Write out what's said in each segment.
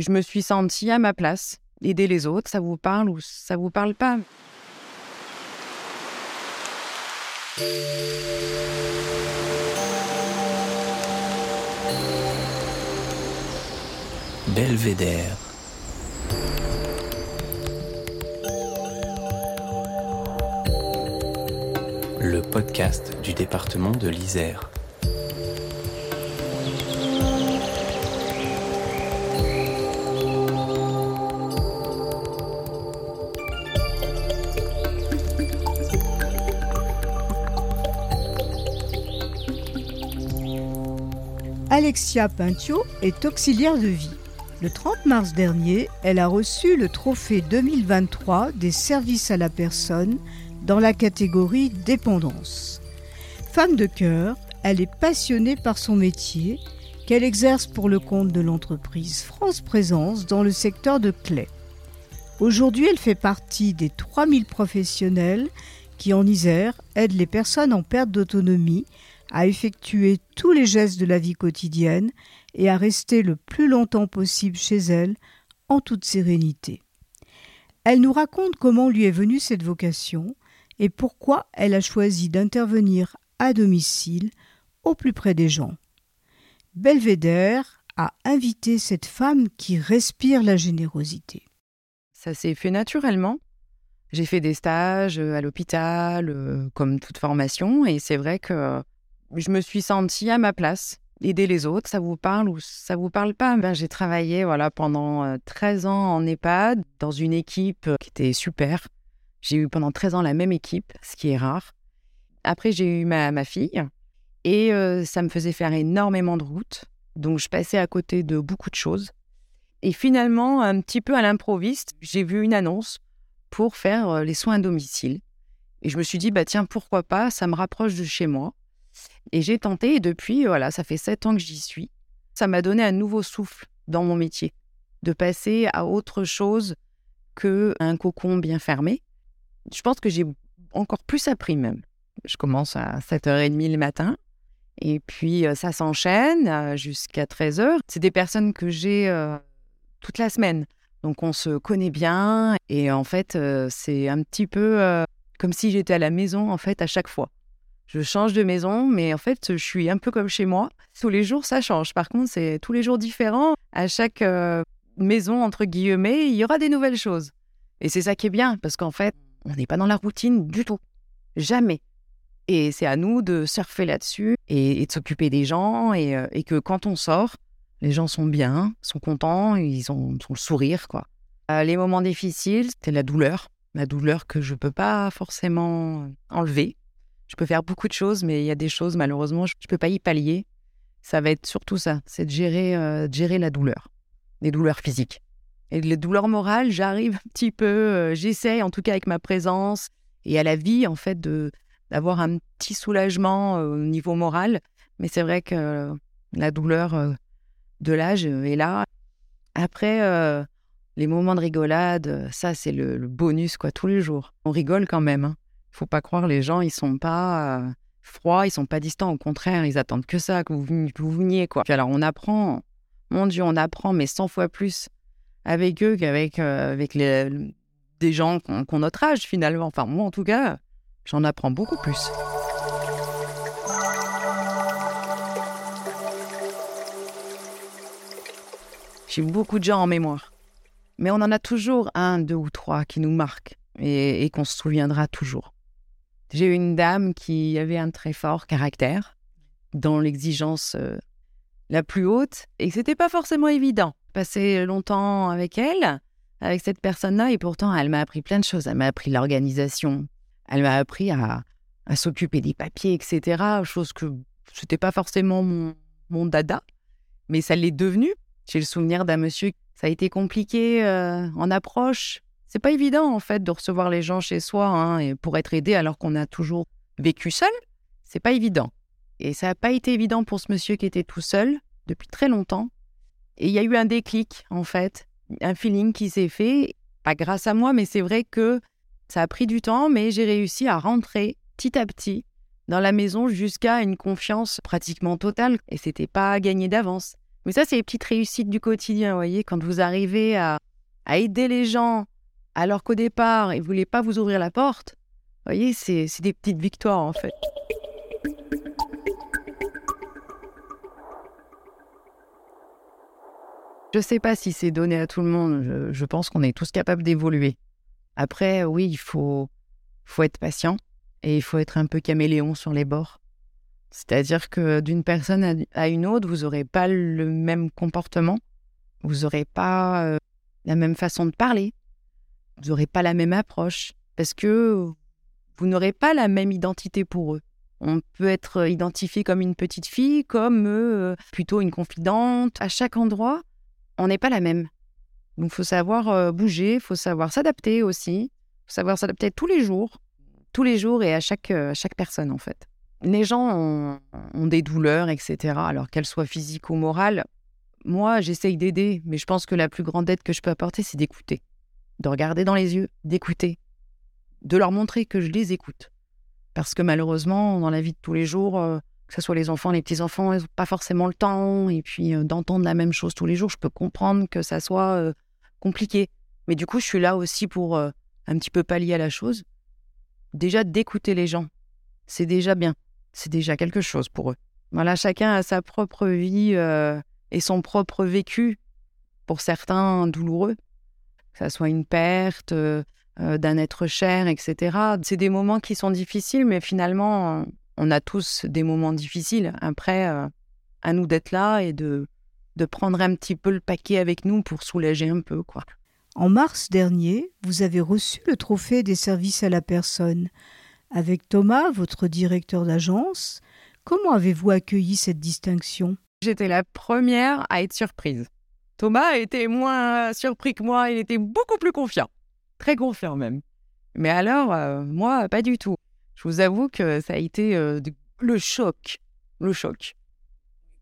je me suis sentie à ma place. Aider les autres, ça vous parle ou ça vous parle pas? Belvédère. Le podcast du département de l'Isère. Alexia Pintio est auxiliaire de vie. Le 30 mars dernier, elle a reçu le trophée 2023 des services à la personne dans la catégorie dépendance. Femme de cœur, elle est passionnée par son métier qu'elle exerce pour le compte de l'entreprise France Présence dans le secteur de Clé. Aujourd'hui, elle fait partie des 3000 professionnels qui, en Isère, aident les personnes en perte d'autonomie à effectuer tous les gestes de la vie quotidienne et à rester le plus longtemps possible chez elle en toute sérénité. Elle nous raconte comment lui est venue cette vocation et pourquoi elle a choisi d'intervenir à domicile au plus près des gens. Belvédère a invité cette femme qui respire la générosité. Ça s'est fait naturellement. J'ai fait des stages à l'hôpital, euh, comme toute formation, et c'est vrai que je me suis sentie à ma place. Aider les autres, ça vous parle ou ça vous parle pas? Ben, J'ai travaillé voilà, pendant 13 euh, ans en EHPAD dans une équipe qui était super. J'ai eu pendant 13 ans la même équipe, ce qui est rare. Après, j'ai eu ma, ma fille et ça me faisait faire énormément de routes. Donc, je passais à côté de beaucoup de choses. Et finalement, un petit peu à l'improviste, j'ai vu une annonce pour faire les soins à domicile. Et je me suis dit, bah tiens, pourquoi pas, ça me rapproche de chez moi. Et j'ai tenté et depuis, voilà, ça fait sept ans que j'y suis. Ça m'a donné un nouveau souffle dans mon métier, de passer à autre chose qu'un cocon bien fermé. Je pense que j'ai encore plus appris même. Je commence à 7h30 le matin et puis euh, ça s'enchaîne euh, jusqu'à 13h. C'est des personnes que j'ai euh, toute la semaine. Donc on se connaît bien et en fait c'est un petit peu comme si j'étais à la maison en fait à chaque fois je change de maison, mais en fait, je suis un peu comme chez moi. Tous les jours, ça change. Par contre, c'est tous les jours différents. À chaque euh, maison, entre guillemets, il y aura des nouvelles choses. Et c'est ça qui est bien, parce qu'en fait, on n'est pas dans la routine du tout. Jamais. Et c'est à nous de surfer là-dessus et, de s'occuper des gens euh, et, que quand on sort, les gens sont bien, sont contents, ils ont, le sourire, quoi. Euh, les moments difficiles, c'est la douleur. La douleur que je ne peux pas forcément enlever je peux faire beaucoup de choses, mais il y a des choses, malheureusement, je ne peux pas y pallier. Ça va être surtout ça, c'est de gérer, euh, gérer la douleur, les douleurs physiques. Et les douleurs morales, j'arrive un petit peu, euh, j'essaye en tout cas avec ma présence et à la vie, en fait, de d'avoir un petit soulagement euh, au niveau moral. Mais c'est vrai que la douleur de l'âge est là. Après, les moments de rigolade, ça, c'est le, bonus, quoi, tous les jours. On rigole quand même. Hein faut pas croire, les gens, ils sont pas euh, froids, ils sont pas distants. Au contraire, ils attendent que ça, que vous, vous veniez, quoi. Puis alors, on apprend, mon Dieu, on apprend, mais 100 fois plus avec eux qu'avec euh, avec les, des gens qui ont, notre âge, finalement. Enfin, moi, en tout cas, j'en apprends beaucoup plus. J'ai beaucoup de gens en mémoire. Mais on en a toujours un, deux ou trois qui nous marquent et qu'on se souviendra toujours. J'ai eu une dame qui avait un très fort caractère, dans l'exigence euh, la plus haute, et c'était pas forcément évident. Passer longtemps avec elle, avec cette personne-là, et pourtant elle m'a appris plein de choses. Elle m'a appris l'organisation, elle m'a appris à, s'occuper des papiers, etc. Chose que c'était pas forcément mon, dada, mais ça l'est devenu. J'ai le souvenir d'un monsieur, ça a été compliqué euh, en approche, c'est pas évident en fait de recevoir les gens chez soi hein, pour être aidé alors qu'on a toujours vécu seul. C'est pas évident. Et ça n'a pas été évident pour ce monsieur qui était tout seul depuis très longtemps. Et il y a eu un déclic en fait, un feeling qui s'est fait, pas grâce à moi, mais c'est vrai que ça a pris du temps, mais j'ai réussi à rentrer petit à petit dans la maison jusqu'à une confiance pratiquement totale. Et c'était pas gagné d'avance. Mais ça, c'est les petites réussites du quotidien, vous voyez, quand vous arrivez à aider les gens alors qu'au départ, ils ne voulaient pas vous ouvrir la porte. Vous voyez, c'est des petites victoires en fait. Je ne sais pas si c'est donné à tout le monde. Je, pense qu'on est tous capables d'évoluer. Après, oui, il faut, faut être patient et il faut être un peu caméléon sur les bords. C'est-à-dire que d'une personne à une autre, vous n'aurez pas le même comportement, vous n'aurez pas euh, la même façon de parler, vous n'aurez pas la même approche, parce que vous n'aurez pas la même identité pour eux. On peut être identifié comme une petite fille, comme euh, plutôt une confidente. À chaque endroit, on n'est pas la même. Donc, faut savoir euh, bouger, faut savoir s'adapter aussi. Faut savoir s'adapter tous les jours, tous les jours et à chaque, euh, chaque personne, en fait. Les gens ont, ont des douleurs, etc., alors qu'elles soient physiques ou morales. Moi, j'essaye d'aider, mais je pense que la plus grande aide que je peux apporter, c'est d'écouter. De regarder dans les yeux, d'écouter. De leur montrer que je les écoute. Parce que malheureusement, dans la vie de tous les jours, euh, que ce soit les enfants, les petits-enfants, ils n'ont pas forcément le temps. Et puis euh, d'entendre la même chose tous les jours, je peux comprendre que ça soit euh, compliqué. Mais du coup, je suis là aussi pour un petit peu pallier à la chose. Déjà, d'écouter les gens, c'est déjà bien. C'est déjà quelque chose pour eux. Voilà, chacun a sa propre vie et son propre vécu, pour certains douloureux, que ça soit une perte d'un être cher, etc. C'est des moments qui sont difficiles, mais finalement, on a tous des moments difficiles. Après, euh, à nous d'être là et de, de prendre un petit peu le paquet avec nous pour soulager un peu, quoi. En mars dernier, vous avez reçu le trophée des services à la personne. Avec Thomas, votre directeur d'agence, comment avez-vous accueilli cette distinction? J'étais la première à être surprise. Thomas était moins surpris que moi, il était beaucoup plus confiant. Très confiant même. Mais alors, euh, moi, pas du tout. Je vous avoue que ça a été euh, le choc, le choc.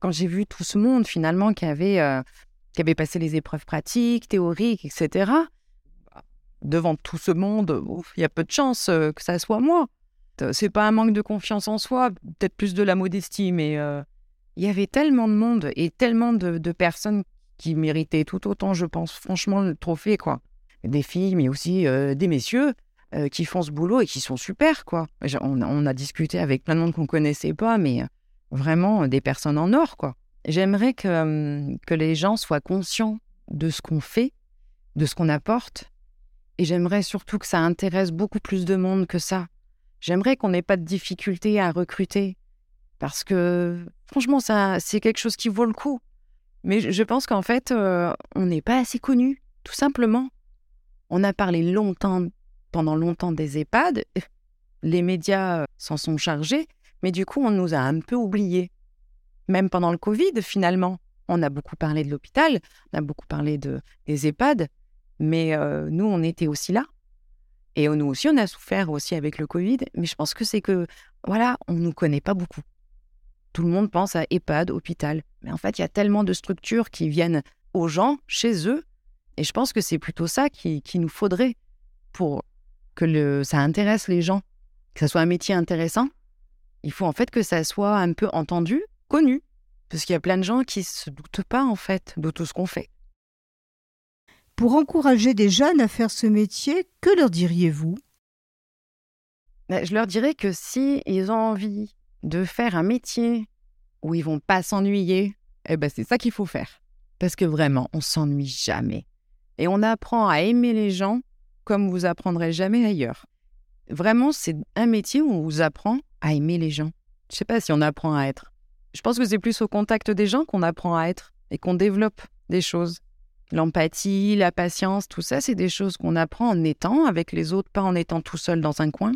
Quand j'ai vu tout ce monde finalement qui avait, euh, qui avait passé les épreuves pratiques, théoriques, etc. Devant tout ce monde, il y a peu de chances que ça soit moi. C'est pas un manque de confiance en soi, peut-être plus de la modestie, mais il y avait tellement de monde et tellement de personnes qui méritaient tout autant, je pense, franchement, le trophée, quoi. Des filles, mais aussi des messieurs. Euh, qui font ce boulot et qui sont super, quoi. On, a discuté avec plein de monde qu'on connaissait pas, mais euh, vraiment euh, des personnes en or, quoi. J'aimerais que, que les gens soient conscients de ce qu'on fait, de ce qu'on apporte, et j'aimerais surtout que ça intéresse beaucoup plus de monde que ça. J'aimerais qu'on n'ait pas de difficulté à recruter, parce que franchement, ça, c'est quelque chose qui vaut le coup. Mais je pense qu'en fait, on n'est pas assez connu, tout simplement. On a parlé longtemps pendant longtemps des EHPAD. Les médias euh, s'en sont chargés, mais du coup, on nous a un peu oubliés. Même pendant le Covid, finalement, on a beaucoup parlé de l'hôpital, on a beaucoup parlé de, des EHPAD, mais euh, nous, on était aussi là. Et nous aussi, on a souffert aussi avec le Covid, mais je pense que c'est que, voilà, on ne nous connaît pas beaucoup. Tout le monde pense à EHPAD, hôpital. Mais en fait, il y a tellement de structures qui viennent aux gens, chez eux, et je pense que c'est plutôt ça qu'il qui nous faudrait pour que le, ça intéresse les gens, que ça soit un métier intéressant, il faut en fait que ça soit un peu entendu, connu. Parce qu'il y a plein de gens qui ne se doutent pas en fait de tout ce qu'on fait. Pour encourager des jeunes à faire ce métier, que leur diriez-vous? Ben, Je leur dirais que si ils ont envie de faire un métier où ils vont pas s'ennuyer, eh ben c'est ça qu'il faut faire. Parce que vraiment, on s'ennuie jamais. Et on apprend à aimer les gens comme vous apprendrez jamais ailleurs. Vraiment, c'est un métier où on vous apprend à aimer les gens. Je sais pas si on apprend à être. Je pense que c'est plus au contact des gens qu'on apprend à être et qu'on développe des choses. L'empathie, la patience, tout ça, c'est des choses qu'on apprend en étant avec les autres, pas en étant tout seul dans un coin.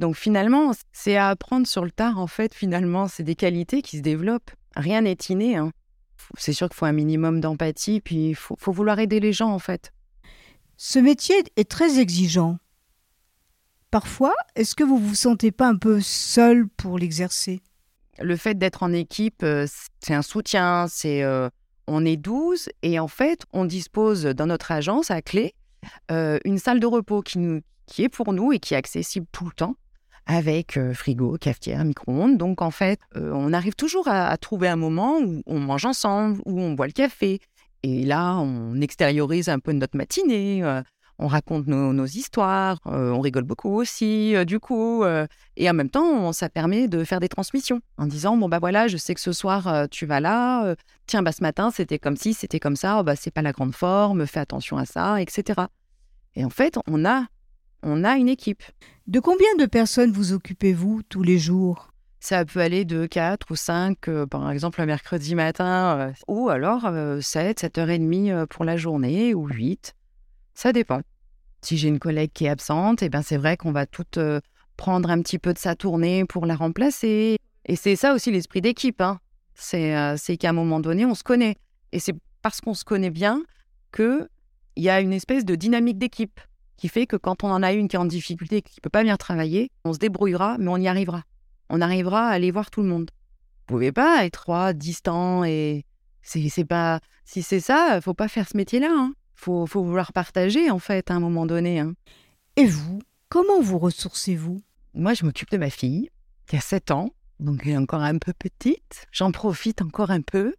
Donc finalement, c'est à apprendre sur le tard, en fait, finalement, c'est des qualités qui se développent. Rien n'est inné. Hein. C'est sûr qu'il faut un minimum d'empathie, puis il faut, faut vouloir aider les gens, en fait. Ce métier est très exigeant. Parfois, est-ce que vous vous sentez pas un peu seul pour l'exercer? Le fait d'être en équipe, euh, c'est un soutien, c'est euh, on est 12 et en fait, on dispose dans notre agence à clé euh, une salle de repos qui, qui est pour nous et qui est accessible tout le temps avec euh, frigo, cafetière, micro-ondes. Donc en fait, euh, on arrive toujours à, trouver un moment où on mange ensemble, où on boit le café. Et là, on extériorise un peu notre matinée. euh, on raconte nos, histoires, on rigole beaucoup aussi, du coup. et en même temps, ça permet de faire des transmissions en disant bon, bah voilà, je sais que ce soir, tu vas là. tiens, bah ce matin, c'était comme ci, c'était comme ça. Oh, bah, c'est pas la grande forme, fais attention à ça, etc. Et en fait, on a, on a une équipe. De combien de personnes vous occupez-vous tous les jours? Ça peut aller de 4 ou 5, par exemple, le mercredi matin, euh, ou alors euh, 7, 7h30 euh, pour la journée, ou 8. Ça dépend. Si j'ai une collègue qui est absente, eh ben c'est vrai qu'on va toutes euh, prendre un petit peu de sa tournée pour la remplacer. Et c'est ça aussi l'esprit d'équipe. hein. C'est euh, c'est qu'à un moment donné, on se connaît. Et c'est parce qu'on se connaît bien qu'il y a une espèce de dynamique d'équipe qui fait que quand on en a une qui est en difficulté, qui ne peut pas bien travailler, on se débrouillera, mais on y arrivera on arrivera à aller voir tout le monde. Vous pouvez pas être trois, distants et c'est c'est pas si c'est ça, faut pas faire ce métier-là. Hein. Faut faut vouloir partager en fait à un moment donné. hein. Et vous Comment vous ressourcez-vous? Moi, je m'occupe de ma fille qui a 7 ans, donc elle est encore un peu petite. J'en profite encore un peu.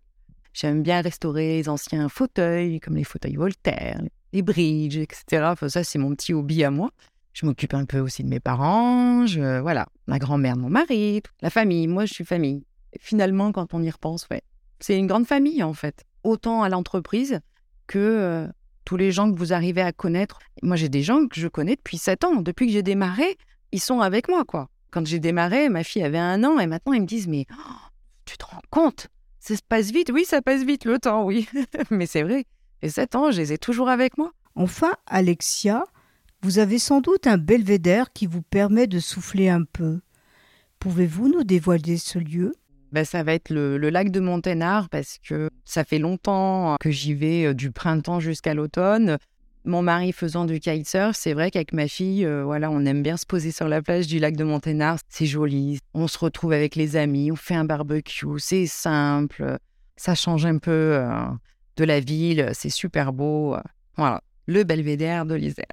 J'aime bien restaurer les anciens fauteuils, comme les fauteuils Voltaire, les bridges, etc. Ça, c'est mon petit hobby à moi. Je m'occupe un peu aussi de mes parents, je, voilà, ma grand-mère, mon mari, la famille. Moi, je suis famille. Finalement, quand on y repense, ouais, c'est une grande famille en fait. Autant à l'entreprise que euh, tous les gens que vous arrivez à connaître. Moi, j'ai des gens que je connais depuis 7 ans. Depuis que j'ai démarré, ils sont avec moi, quoi. Quand j'ai démarré, ma fille avait un an et maintenant, ils me disent, mais oh, tu te rends compte? Ça se passe vite Oui, ça passe vite le temps, oui. mais c'est vrai. Et 7 ans, je les ai toujours avec moi. Enfin, Alexia, vous avez sans doute un belvédère qui vous permet de souffler un peu. Pouvez-vous nous dévoiler ce lieu? Ben, ça va être le, le lac de Monténard parce que ça fait longtemps que j'y vais euh, du printemps jusqu'à l'automne. Mon mari faisant du kitesurf, c'est vrai qu'avec ma fille, euh, voilà, on aime bien se poser sur la plage du lac de Monténard. C'est joli. On se retrouve avec les amis, on fait un barbecue, c'est simple. Ça change un peu euh, de la ville, c'est super beau. euh, Voilà, le belvédère de l'Isère.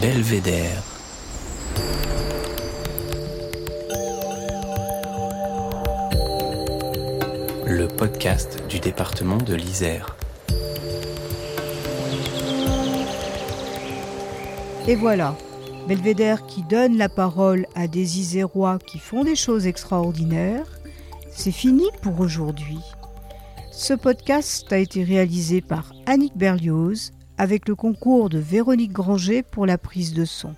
Belvédère. Le podcast du département de l'Isère. Et voilà, Belvédère qui donne la parole à des Isérois qui font des choses extraordinaires, c'est fini pour aujourd'hui. Ce podcast a été réalisé par Annick Berlioz avec le concours de Véronique Granger pour la prise de son.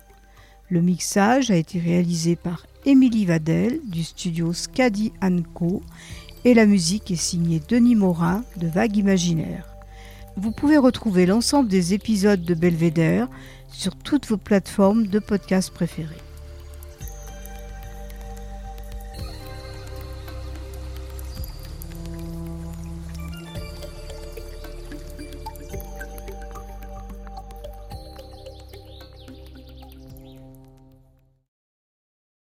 Le mixage a été réalisé par Émilie Vadel du studio Scadi Co et la musique est signée Denis Morin de Vague Imaginaire. Vous pouvez retrouver l'ensemble des épisodes de Belvédère sur toutes vos plateformes de podcast préférées.